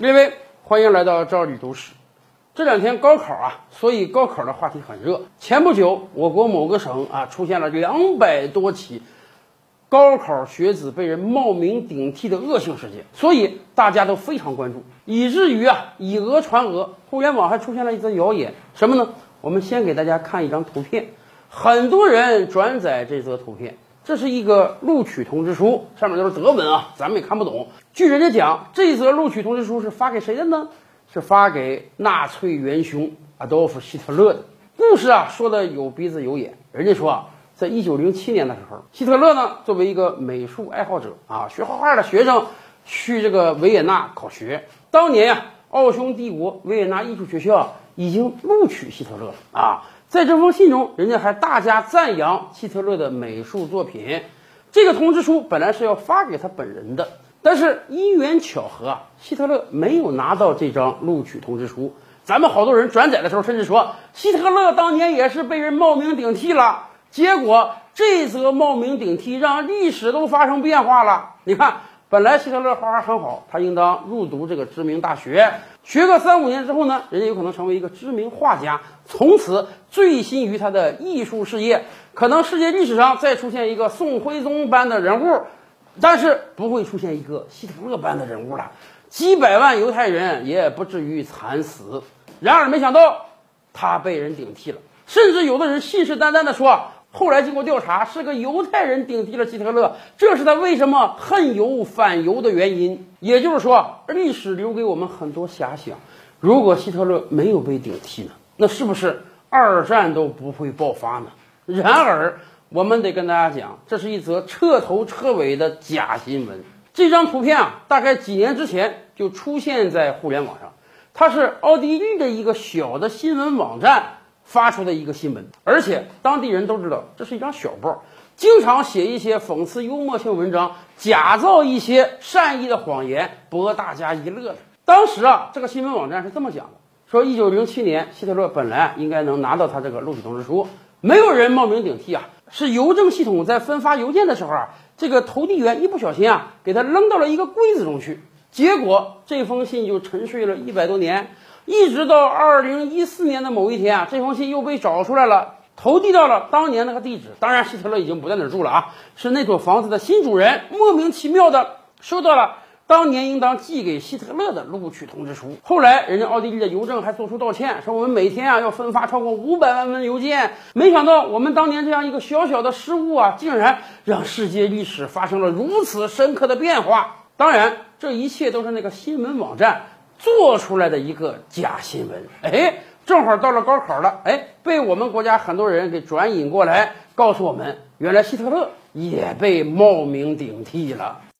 各位，欢迎来到赵李读史。这两天高考啊，所以高考的话题很热。前不久，我国某个省啊出现了两百多起高考学子被人冒名顶替的恶性事件，所以大家都非常关注，以至于啊以讹传讹，互联网还出现了一则谣言，什么呢？我们先给大家看一张图片，很多人转载这则图片。这是一个录取通知书，上面都是德文啊，咱们也看不懂。据人家讲，这则录取通知书是发给谁的呢？是发给纳粹元凶阿道夫·希特勒的。故事啊，说的有鼻子有眼。人家说啊，在一九零七年的时候，希特勒呢，作为一个美术爱好者啊，学画画的学生，去这个维也纳考学。当年呀，奥匈帝国维也纳艺术学校已经录取希特勒了啊。在这封信中，人家还大加赞扬希特勒的美术作品。这个通知书本来是要发给他本人的，但是因缘巧合啊，希特勒没有拿到这张录取通知书。咱们好多人转载的时候，甚至说希特勒当年也是被人冒名顶替了。结果这则冒名顶替让历史都发生变化了。你看。本来希特勒画画很好，他应当入读这个知名大学，学个三五年之后呢，人家有可能成为一个知名画家，从此醉心于他的艺术事业。可能世界历史上再出现一个宋徽宗般的人物，但是不会出现一个希特勒般的人物了。几百万犹太人也不至于惨死。然而没想到，他被人顶替了，甚至有的人信誓旦旦地说。后来经过调查，是个犹太人顶替了希特勒，这是他为什么恨犹反犹的原因。也就是说，历史留给我们很多遐想：如果希特勒没有被顶替呢？那是不是二战都不会爆发呢？然而，我们得跟大家讲，这是一则彻头彻尾的假新闻。这张图片啊，大概几年之前就出现在互联网上，它是奥地利的一个小的新闻网站。发出的一个新闻，而且当地人都知道这是一张小报，经常写一些讽刺幽默性文章，假造一些善意的谎言，博大家一乐的。当时啊，这个新闻网站是这么讲的：说一九零七年，希特勒本来应该能拿到他这个录取通知书，没有人冒名顶替啊，是邮政系统在分发邮件的时候啊，这个投递员一不小心啊，给他扔到了一个柜子中去，结果这封信就沉睡了一百多年。一直到二零一四年的某一天啊，这封信又被找出来了，投递到了当年那个地址。当然，希特勒已经不在那儿住了啊，是那所房子的新主人莫名其妙的收到了当年应当寄给希特勒的录取通知书。后来，人家奥地利的邮政还做出道歉，说我们每天啊要分发超过五百万份邮件，没想到我们当年这样一个小小的失误啊，竟然让世界历史发生了如此深刻的变化。当然，这一切都是那个新闻网站。做出来的一个假新闻，哎，正好到了高考了，哎，被我们国家很多人给转引过来，告诉我们，原来希特勒也被冒名顶替了。